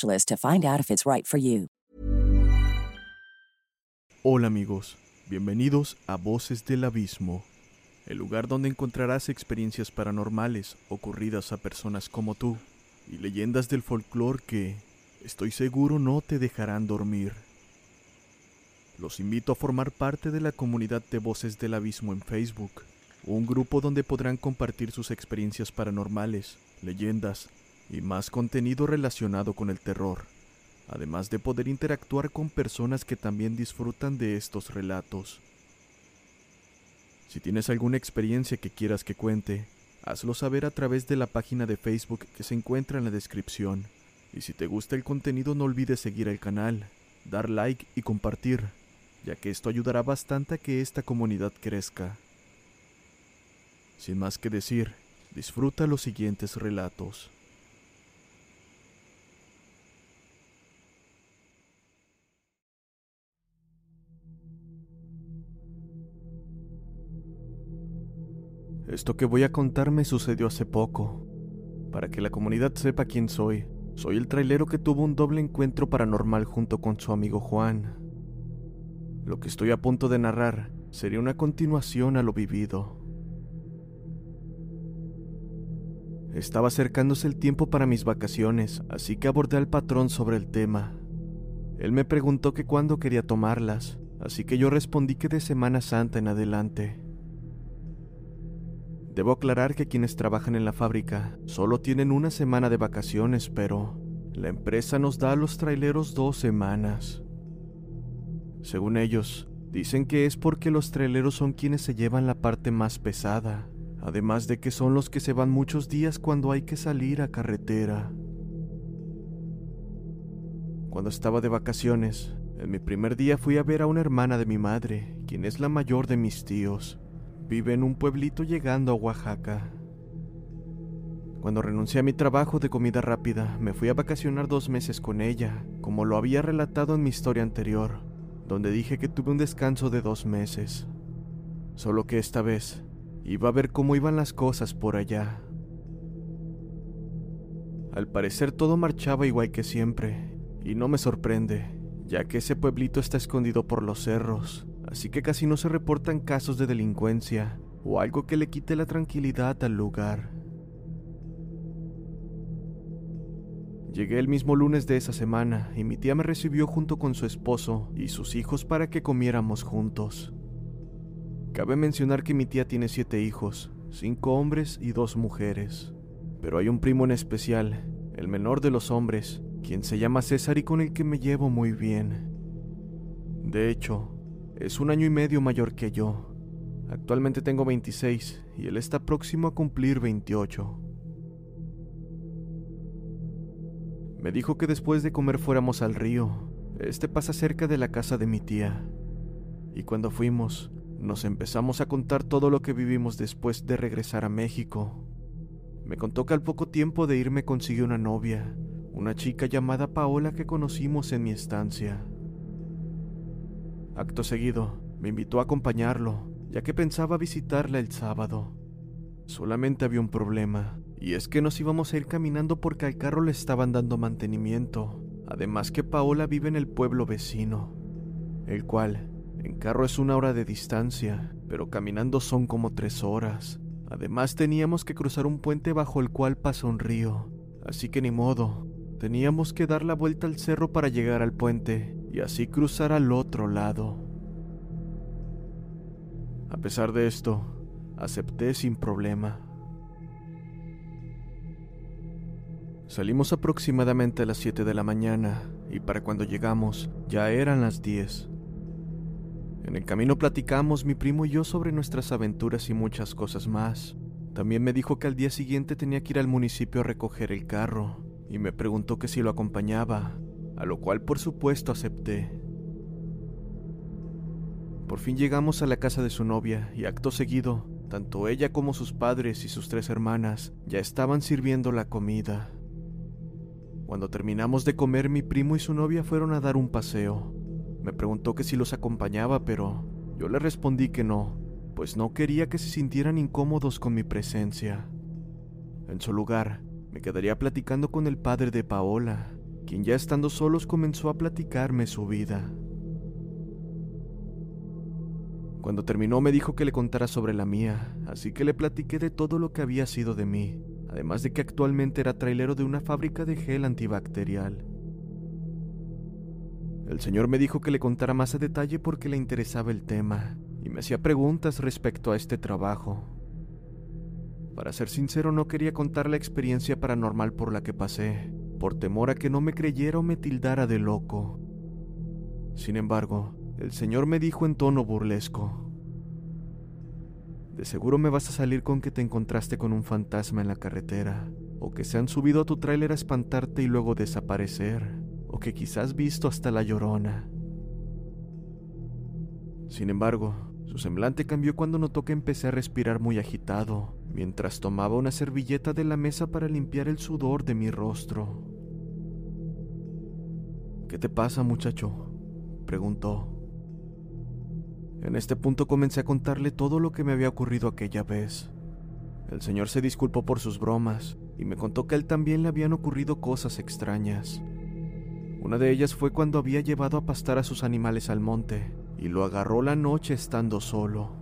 to find out if it's right for you. Hola amigos, bienvenidos a Voces del Abismo, el lugar donde encontrarás experiencias paranormales ocurridas a personas como tú y leyendas del folclore que, estoy seguro, no te dejarán dormir. Los invito a formar parte de la comunidad de Voces del Abismo en Facebook, un grupo donde podrán compartir sus experiencias paranormales, leyendas, y más contenido relacionado con el terror, además de poder interactuar con personas que también disfrutan de estos relatos. Si tienes alguna experiencia que quieras que cuente, hazlo saber a través de la página de Facebook que se encuentra en la descripción. Y si te gusta el contenido no olvides seguir el canal, dar like y compartir, ya que esto ayudará bastante a que esta comunidad crezca. Sin más que decir, disfruta los siguientes relatos. Esto que voy a contar me sucedió hace poco. Para que la comunidad sepa quién soy, soy el trailero que tuvo un doble encuentro paranormal junto con su amigo Juan. Lo que estoy a punto de narrar sería una continuación a lo vivido. Estaba acercándose el tiempo para mis vacaciones, así que abordé al patrón sobre el tema. Él me preguntó que cuándo quería tomarlas, así que yo respondí que de Semana Santa en adelante. Debo aclarar que quienes trabajan en la fábrica solo tienen una semana de vacaciones, pero la empresa nos da a los traileros dos semanas. Según ellos, dicen que es porque los traileros son quienes se llevan la parte más pesada, además de que son los que se van muchos días cuando hay que salir a carretera. Cuando estaba de vacaciones, en mi primer día fui a ver a una hermana de mi madre, quien es la mayor de mis tíos. Vive en un pueblito llegando a Oaxaca. Cuando renuncié a mi trabajo de comida rápida, me fui a vacacionar dos meses con ella, como lo había relatado en mi historia anterior, donde dije que tuve un descanso de dos meses. Solo que esta vez iba a ver cómo iban las cosas por allá. Al parecer todo marchaba igual que siempre, y no me sorprende, ya que ese pueblito está escondido por los cerros, así que casi no se reportan casos de delincuencia o algo que le quite la tranquilidad al lugar. Llegué el mismo lunes de esa semana y mi tía me recibió junto con su esposo y sus hijos para que comiéramos juntos. Cabe mencionar que mi tía tiene siete hijos, cinco hombres y dos mujeres, pero hay un primo en especial, el menor de los hombres, quien se llama César y con el que me llevo muy bien. De hecho, es un año y medio mayor que yo. Actualmente tengo 26 y él está próximo a cumplir 28. Me dijo que después de comer fuéramos al río. Este pasa cerca de la casa de mi tía. Y cuando fuimos, nos empezamos a contar todo lo que vivimos después de regresar a México. Me contó que al poco tiempo de irme consiguió una novia, una chica llamada Paola que conocimos en mi estancia. Acto seguido, me invitó a acompañarlo, ya que pensaba visitarla el sábado. Solamente había un problema, y es que nos íbamos a ir caminando porque al carro le estaban dando mantenimiento, además que Paola vive en el pueblo vecino, el cual en carro es una hora de distancia, pero caminando son como tres horas. Además teníamos que cruzar un puente bajo el cual pasa un río, así que ni modo, Teníamos que dar la vuelta al cerro para llegar al puente y así cruzar al otro lado. A pesar de esto, acepté sin problema. Salimos aproximadamente a las 7 de la mañana y para cuando llegamos ya eran las 10. En el camino platicamos mi primo y yo sobre nuestras aventuras y muchas cosas más. También me dijo que al día siguiente tenía que ir al municipio a recoger el carro y me preguntó que si lo acompañaba, a lo cual por supuesto acepté. Por fin llegamos a la casa de su novia y acto seguido, tanto ella como sus padres y sus tres hermanas ya estaban sirviendo la comida. Cuando terminamos de comer, mi primo y su novia fueron a dar un paseo. Me preguntó que si los acompañaba, pero yo le respondí que no, pues no quería que se sintieran incómodos con mi presencia. En su lugar, me quedaría platicando con el padre de Paola, quien ya estando solos comenzó a platicarme su vida. Cuando terminó me dijo que le contara sobre la mía, así que le platiqué de todo lo que había sido de mí, además de que actualmente era trailero de una fábrica de gel antibacterial. El señor me dijo que le contara más a detalle porque le interesaba el tema y me hacía preguntas respecto a este trabajo. Para ser sincero, no quería contar la experiencia paranormal por la que pasé, por temor a que no me creyera o me tildara de loco. Sin embargo, el señor me dijo en tono burlesco, de seguro me vas a salir con que te encontraste con un fantasma en la carretera, o que se han subido a tu tráiler a espantarte y luego desaparecer, o que quizás visto hasta la llorona. Sin embargo, su semblante cambió cuando notó que empecé a respirar muy agitado, mientras tomaba una servilleta de la mesa para limpiar el sudor de mi rostro. ¿Qué te pasa, muchacho? preguntó. En este punto comencé a contarle todo lo que me había ocurrido aquella vez. El señor se disculpó por sus bromas y me contó que a él también le habían ocurrido cosas extrañas. Una de ellas fue cuando había llevado a pastar a sus animales al monte y lo agarró la noche estando solo.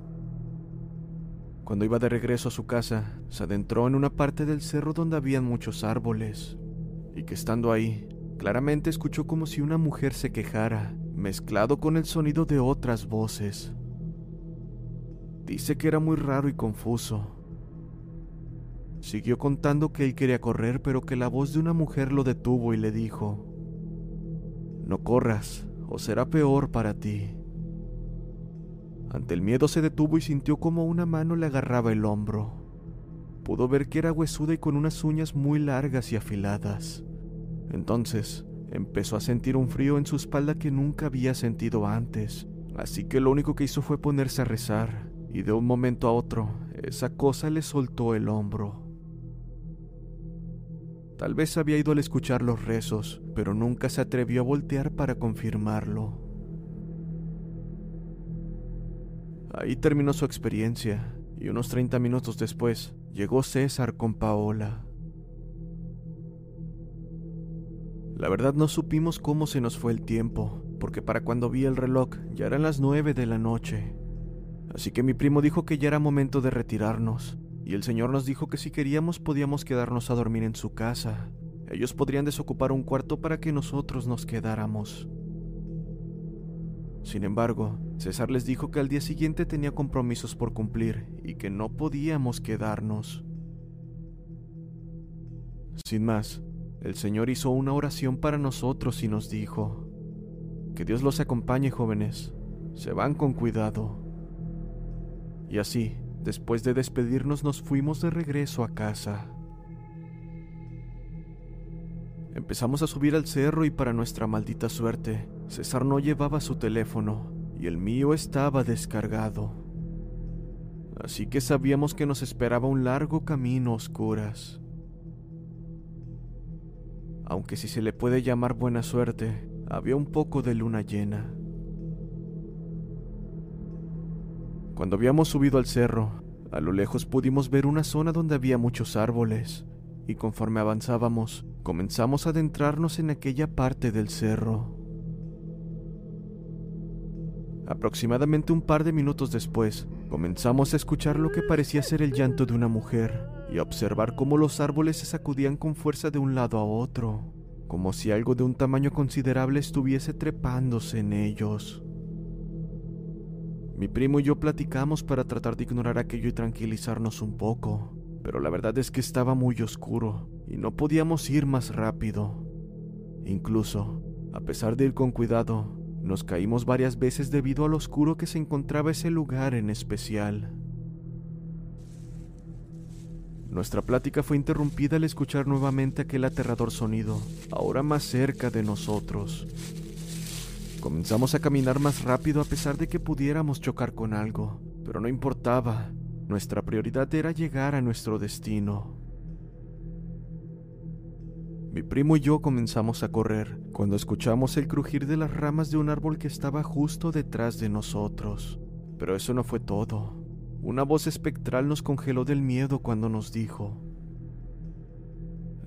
Cuando iba de regreso a su casa, se adentró en una parte del cerro donde habían muchos árboles, y que estando ahí, claramente escuchó como si una mujer se quejara mezclado con el sonido de otras voces. Dice que era muy raro y confuso. Siguió contando que él quería correr, pero que la voz de una mujer lo detuvo y le dijo, No corras, o será peor para ti. Ante el miedo se detuvo y sintió como una mano le agarraba el hombro. Pudo ver que era huesuda y con unas uñas muy largas y afiladas. Entonces, Empezó a sentir un frío en su espalda que nunca había sentido antes, así que lo único que hizo fue ponerse a rezar, y de un momento a otro, esa cosa le soltó el hombro. Tal vez había ido al escuchar los rezos, pero nunca se atrevió a voltear para confirmarlo. Ahí terminó su experiencia, y unos 30 minutos después llegó César con Paola. La verdad no supimos cómo se nos fue el tiempo, porque para cuando vi el reloj ya eran las nueve de la noche. Así que mi primo dijo que ya era momento de retirarnos, y el señor nos dijo que si queríamos podíamos quedarnos a dormir en su casa. Ellos podrían desocupar un cuarto para que nosotros nos quedáramos. Sin embargo, César les dijo que al día siguiente tenía compromisos por cumplir y que no podíamos quedarnos. Sin más, el Señor hizo una oración para nosotros y nos dijo, que Dios los acompañe jóvenes, se van con cuidado. Y así, después de despedirnos, nos fuimos de regreso a casa. Empezamos a subir al cerro y para nuestra maldita suerte, César no llevaba su teléfono y el mío estaba descargado. Así que sabíamos que nos esperaba un largo camino a oscuras aunque si se le puede llamar buena suerte, había un poco de luna llena. Cuando habíamos subido al cerro, a lo lejos pudimos ver una zona donde había muchos árboles, y conforme avanzábamos, comenzamos a adentrarnos en aquella parte del cerro. Aproximadamente un par de minutos después, comenzamos a escuchar lo que parecía ser el llanto de una mujer y observar cómo los árboles se sacudían con fuerza de un lado a otro, como si algo de un tamaño considerable estuviese trepándose en ellos. Mi primo y yo platicamos para tratar de ignorar aquello y tranquilizarnos un poco, pero la verdad es que estaba muy oscuro y no podíamos ir más rápido. Incluso, a pesar de ir con cuidado, nos caímos varias veces debido a lo oscuro que se encontraba ese lugar en especial. Nuestra plática fue interrumpida al escuchar nuevamente aquel aterrador sonido, ahora más cerca de nosotros. Comenzamos a caminar más rápido a pesar de que pudiéramos chocar con algo, pero no importaba. Nuestra prioridad era llegar a nuestro destino. Mi primo y yo comenzamos a correr cuando escuchamos el crujir de las ramas de un árbol que estaba justo detrás de nosotros. Pero eso no fue todo. Una voz espectral nos congeló del miedo cuando nos dijo,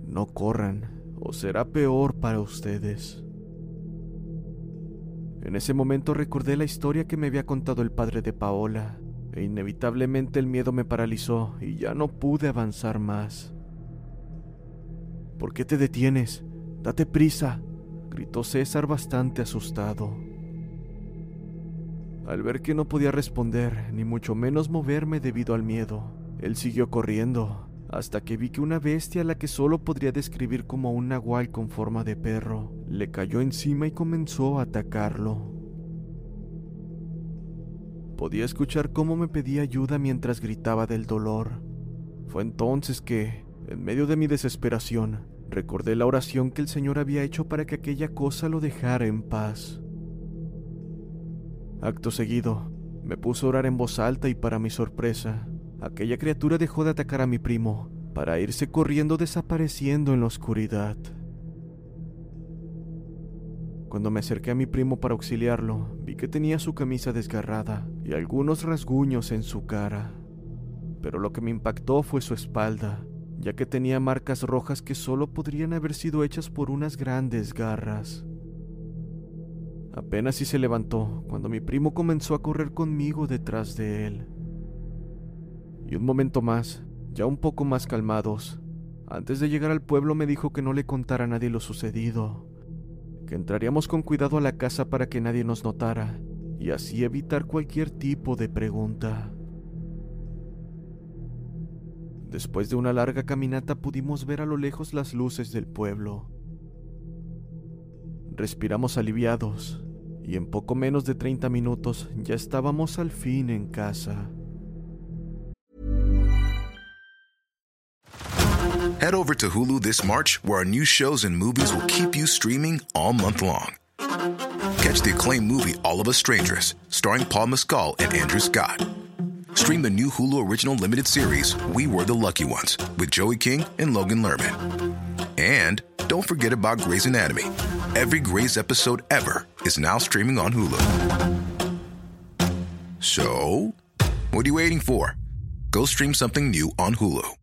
no corran, o será peor para ustedes. En ese momento recordé la historia que me había contado el padre de Paola, e inevitablemente el miedo me paralizó y ya no pude avanzar más. ¿Por qué te detienes? Date prisa, gritó César bastante asustado. Al ver que no podía responder, ni mucho menos moverme debido al miedo, él siguió corriendo, hasta que vi que una bestia la que solo podría describir como un nahual con forma de perro, le cayó encima y comenzó a atacarlo. Podía escuchar cómo me pedía ayuda mientras gritaba del dolor. Fue entonces que, en medio de mi desesperación, recordé la oración que el Señor había hecho para que aquella cosa lo dejara en paz. Acto seguido, me puso a orar en voz alta y para mi sorpresa, aquella criatura dejó de atacar a mi primo para irse corriendo desapareciendo en la oscuridad. Cuando me acerqué a mi primo para auxiliarlo, vi que tenía su camisa desgarrada y algunos rasguños en su cara. Pero lo que me impactó fue su espalda, ya que tenía marcas rojas que solo podrían haber sido hechas por unas grandes garras. Apenas si se levantó cuando mi primo comenzó a correr conmigo detrás de él. Y un momento más, ya un poco más calmados, antes de llegar al pueblo me dijo que no le contara a nadie lo sucedido, que entraríamos con cuidado a la casa para que nadie nos notara y así evitar cualquier tipo de pregunta. Después de una larga caminata pudimos ver a lo lejos las luces del pueblo. Respiramos aliviados y en poco menos de 30 minutos ya estábamos al fin en casa. Head over to Hulu this March, where our new shows and movies will keep you streaming all month long. Catch the acclaimed movie All of Us Strangers, starring Paul Mescal and Andrew Scott. Stream the new Hulu original limited series We Were the Lucky Ones with Joey King and Logan Lerman. And don't forget about Grey's Anatomy. Every Grey's episode ever is now streaming on Hulu. So, what are you waiting for? Go stream something new on Hulu.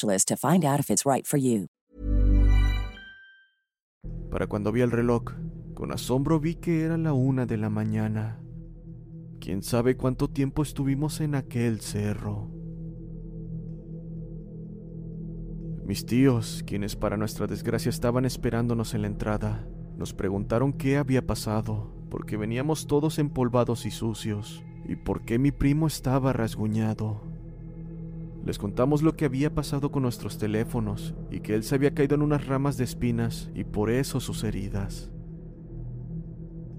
to find out if it's right for you. Para cuando vi el reloj, con asombro vi que era la una de la mañana. Quién sabe cuánto tiempo estuvimos en aquel cerro. Mis tíos, quienes para nuestra desgracia estaban esperándonos en la entrada, nos preguntaron qué había pasado, porque veníamos todos empolvados y sucios, y por qué mi primo estaba rasguñado. Les contamos lo que había pasado con nuestros teléfonos y que él se había caído en unas ramas de espinas y por eso sus heridas.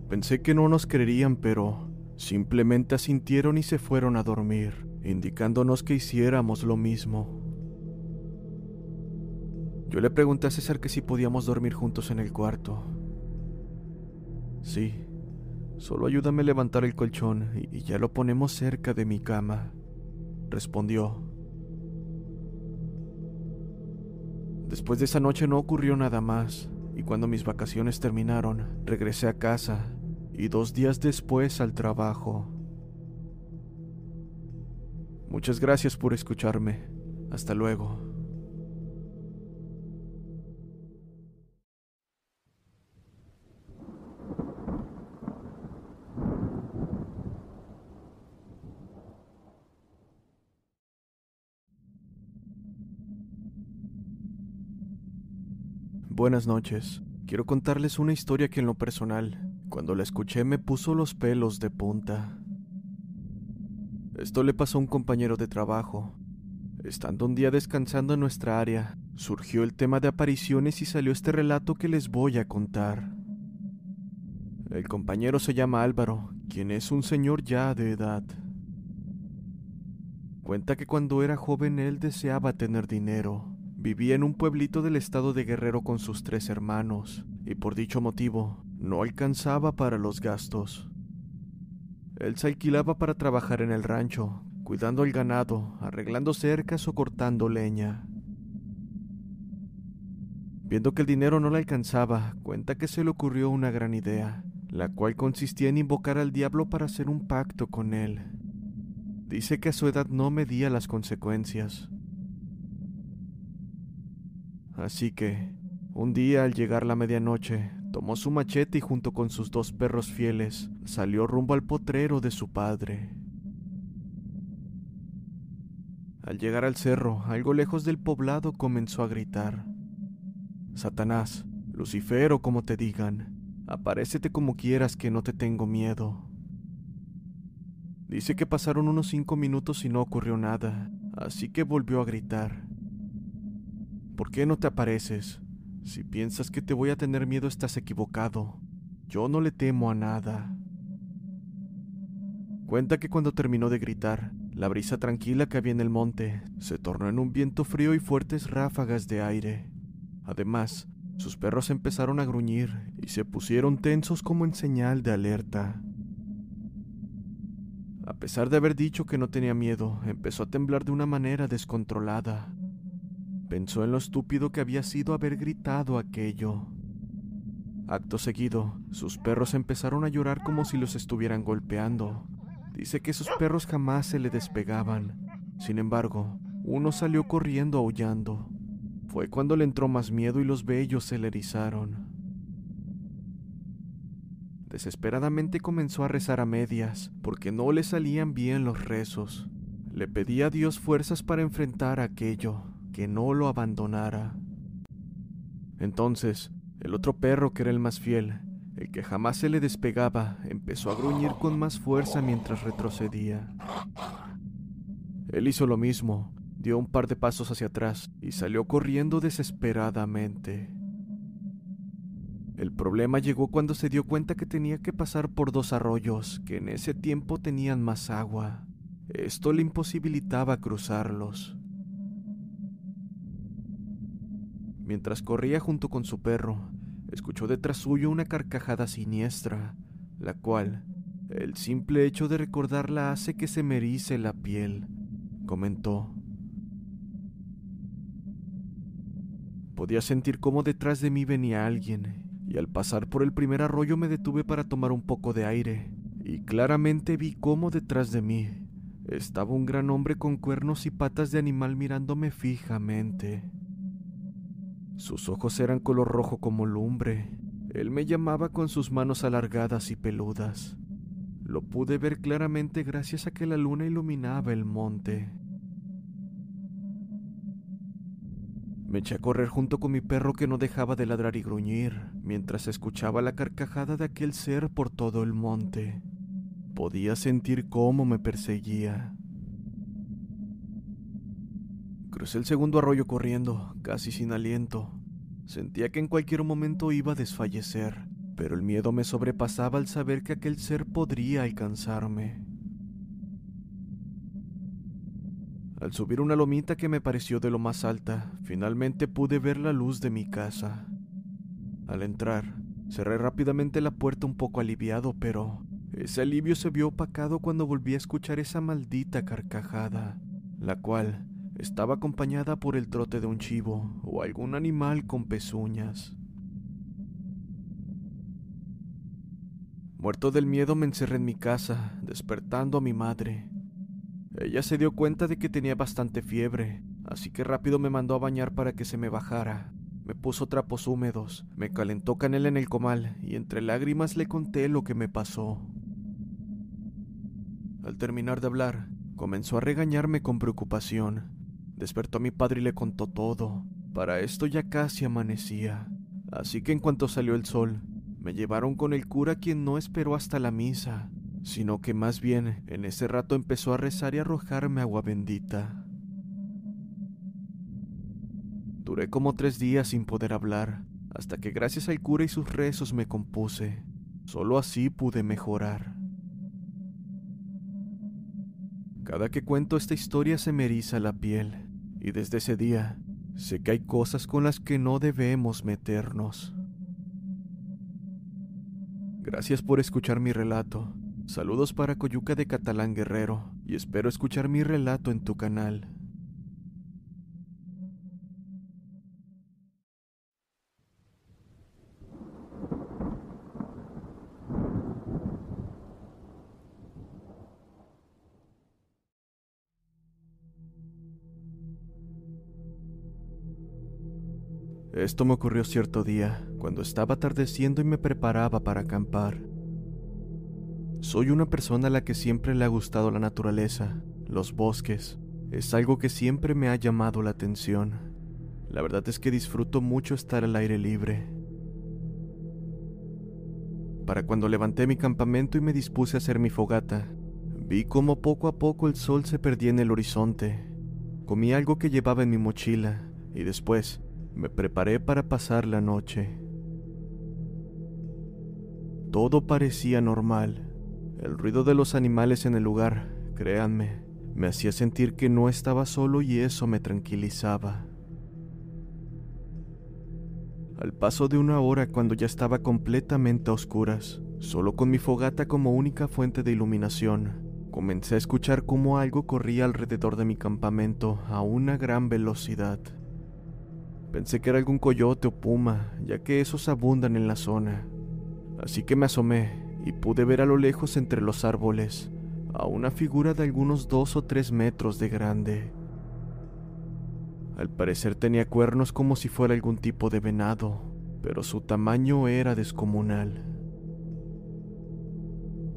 Pensé que no nos creerían, pero simplemente asintieron y se fueron a dormir, indicándonos que hiciéramos lo mismo. Yo le pregunté a César que si podíamos dormir juntos en el cuarto. Sí, solo ayúdame a levantar el colchón y ya lo ponemos cerca de mi cama, respondió. Después de esa noche no ocurrió nada más, y cuando mis vacaciones terminaron, regresé a casa y dos días después al trabajo. Muchas gracias por escucharme. Hasta luego. Buenas noches. Quiero contarles una historia que en lo personal, cuando la escuché me puso los pelos de punta. Esto le pasó a un compañero de trabajo. Estando un día descansando en nuestra área, surgió el tema de apariciones y salió este relato que les voy a contar. El compañero se llama Álvaro, quien es un señor ya de edad. Cuenta que cuando era joven él deseaba tener dinero, Vivía en un pueblito del estado de Guerrero con sus tres hermanos, y por dicho motivo no alcanzaba para los gastos. Él se alquilaba para trabajar en el rancho, cuidando el ganado, arreglando cercas o cortando leña. Viendo que el dinero no le alcanzaba, cuenta que se le ocurrió una gran idea, la cual consistía en invocar al diablo para hacer un pacto con él. Dice que a su edad no medía las consecuencias, Así que, un día al llegar la medianoche, tomó su machete y junto con sus dos perros fieles salió rumbo al potrero de su padre. Al llegar al cerro, algo lejos del poblado, comenzó a gritar. Satanás, Lucifer o como te digan, aparécete como quieras que no te tengo miedo. Dice que pasaron unos cinco minutos y no ocurrió nada, así que volvió a gritar. ¿Por qué no te apareces? Si piensas que te voy a tener miedo estás equivocado. Yo no le temo a nada. Cuenta que cuando terminó de gritar, la brisa tranquila que había en el monte se tornó en un viento frío y fuertes ráfagas de aire. Además, sus perros empezaron a gruñir y se pusieron tensos como en señal de alerta. A pesar de haber dicho que no tenía miedo, empezó a temblar de una manera descontrolada. Pensó en lo estúpido que había sido haber gritado aquello. Acto seguido, sus perros empezaron a llorar como si los estuvieran golpeando. Dice que sus perros jamás se le despegaban. Sin embargo, uno salió corriendo aullando. Fue cuando le entró más miedo y los vellos se le erizaron. Desesperadamente comenzó a rezar a medias, porque no le salían bien los rezos. Le pedía a Dios fuerzas para enfrentar aquello que no lo abandonara. Entonces, el otro perro, que era el más fiel, el que jamás se le despegaba, empezó a gruñir con más fuerza mientras retrocedía. Él hizo lo mismo, dio un par de pasos hacia atrás y salió corriendo desesperadamente. El problema llegó cuando se dio cuenta que tenía que pasar por dos arroyos que en ese tiempo tenían más agua. Esto le imposibilitaba cruzarlos. Mientras corría junto con su perro, escuchó detrás suyo una carcajada siniestra, la cual, el simple hecho de recordarla hace que se me erice la piel, comentó. Podía sentir cómo detrás de mí venía alguien, y al pasar por el primer arroyo me detuve para tomar un poco de aire, y claramente vi cómo detrás de mí estaba un gran hombre con cuernos y patas de animal mirándome fijamente. Sus ojos eran color rojo como lumbre. Él me llamaba con sus manos alargadas y peludas. Lo pude ver claramente gracias a que la luna iluminaba el monte. Me eché a correr junto con mi perro que no dejaba de ladrar y gruñir, mientras escuchaba la carcajada de aquel ser por todo el monte. Podía sentir cómo me perseguía. Crucé el segundo arroyo corriendo, casi sin aliento. Sentía que en cualquier momento iba a desfallecer, pero el miedo me sobrepasaba al saber que aquel ser podría alcanzarme. Al subir una lomita que me pareció de lo más alta, finalmente pude ver la luz de mi casa. Al entrar, cerré rápidamente la puerta un poco aliviado, pero ese alivio se vio opacado cuando volví a escuchar esa maldita carcajada, la cual estaba acompañada por el trote de un chivo o algún animal con pezuñas. Muerto del miedo me encerré en mi casa, despertando a mi madre. Ella se dio cuenta de que tenía bastante fiebre, así que rápido me mandó a bañar para que se me bajara. Me puso trapos húmedos, me calentó canela en el comal y entre lágrimas le conté lo que me pasó. Al terminar de hablar, comenzó a regañarme con preocupación. Despertó a mi padre y le contó todo. Para esto ya casi amanecía. Así que en cuanto salió el sol, me llevaron con el cura quien no esperó hasta la misa, sino que más bien en ese rato empezó a rezar y arrojarme agua bendita. Duré como tres días sin poder hablar, hasta que gracias al cura y sus rezos me compuse. Solo así pude mejorar. Cada que cuento esta historia se me eriza la piel, y desde ese día sé que hay cosas con las que no debemos meternos. Gracias por escuchar mi relato. Saludos para Coyuca de Catalán Guerrero y espero escuchar mi relato en tu canal. Esto me ocurrió cierto día, cuando estaba atardeciendo y me preparaba para acampar. Soy una persona a la que siempre le ha gustado la naturaleza, los bosques. Es algo que siempre me ha llamado la atención. La verdad es que disfruto mucho estar al aire libre. Para cuando levanté mi campamento y me dispuse a hacer mi fogata, vi cómo poco a poco el sol se perdía en el horizonte. Comí algo que llevaba en mi mochila y después me preparé para pasar la noche. Todo parecía normal. El ruido de los animales en el lugar, créanme, me hacía sentir que no estaba solo y eso me tranquilizaba. Al paso de una hora cuando ya estaba completamente a oscuras, solo con mi fogata como única fuente de iluminación, comencé a escuchar cómo algo corría alrededor de mi campamento a una gran velocidad. Pensé que era algún coyote o puma, ya que esos abundan en la zona. Así que me asomé y pude ver a lo lejos entre los árboles a una figura de algunos dos o tres metros de grande. Al parecer tenía cuernos como si fuera algún tipo de venado, pero su tamaño era descomunal.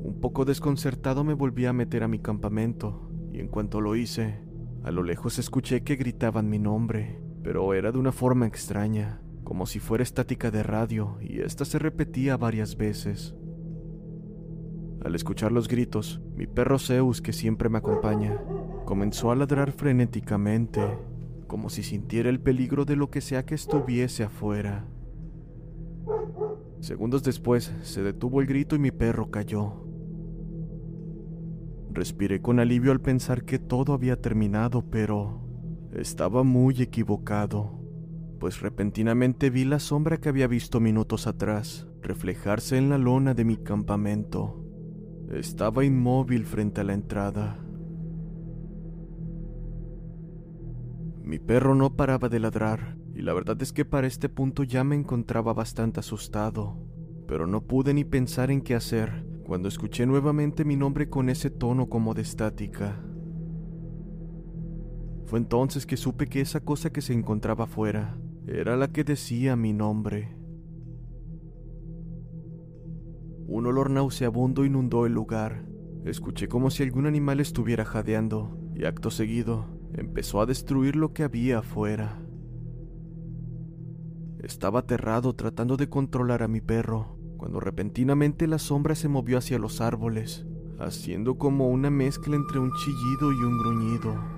Un poco desconcertado me volví a meter a mi campamento, y en cuanto lo hice, a lo lejos escuché que gritaban mi nombre pero era de una forma extraña, como si fuera estática de radio, y esta se repetía varias veces. Al escuchar los gritos, mi perro Zeus, que siempre me acompaña, comenzó a ladrar frenéticamente, como si sintiera el peligro de lo que sea que estuviese afuera. Segundos después, se detuvo el grito y mi perro cayó. Respiré con alivio al pensar que todo había terminado, pero estaba muy equivocado, pues repentinamente vi la sombra que había visto minutos atrás reflejarse en la lona de mi campamento. Estaba inmóvil frente a la entrada. Mi perro no paraba de ladrar, y la verdad es que para este punto ya me encontraba bastante asustado, pero no pude ni pensar en qué hacer cuando escuché nuevamente mi nombre con ese tono como de estática. Entonces que supe que esa cosa que se encontraba afuera era la que decía mi nombre. Un olor nauseabundo inundó el lugar. Escuché como si algún animal estuviera jadeando y acto seguido empezó a destruir lo que había afuera. Estaba aterrado tratando de controlar a mi perro, cuando repentinamente la sombra se movió hacia los árboles, haciendo como una mezcla entre un chillido y un gruñido.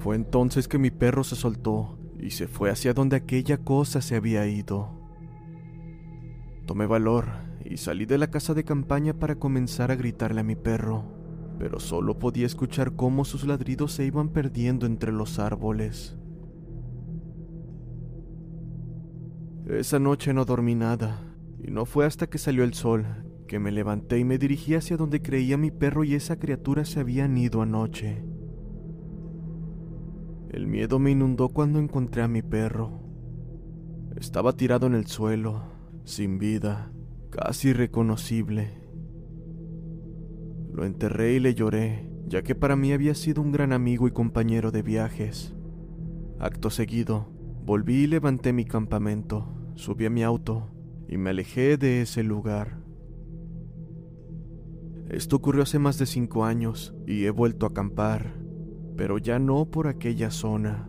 Fue entonces que mi perro se soltó y se fue hacia donde aquella cosa se había ido. Tomé valor y salí de la casa de campaña para comenzar a gritarle a mi perro, pero solo podía escuchar cómo sus ladridos se iban perdiendo entre los árboles. Esa noche no dormí nada, y no fue hasta que salió el sol que me levanté y me dirigí hacia donde creía mi perro y esa criatura se habían ido anoche. El miedo me inundó cuando encontré a mi perro. Estaba tirado en el suelo, sin vida, casi irreconocible. Lo enterré y le lloré, ya que para mí había sido un gran amigo y compañero de viajes. Acto seguido, volví y levanté mi campamento, subí a mi auto y me alejé de ese lugar. Esto ocurrió hace más de cinco años y he vuelto a acampar, pero ya no por aquella zona.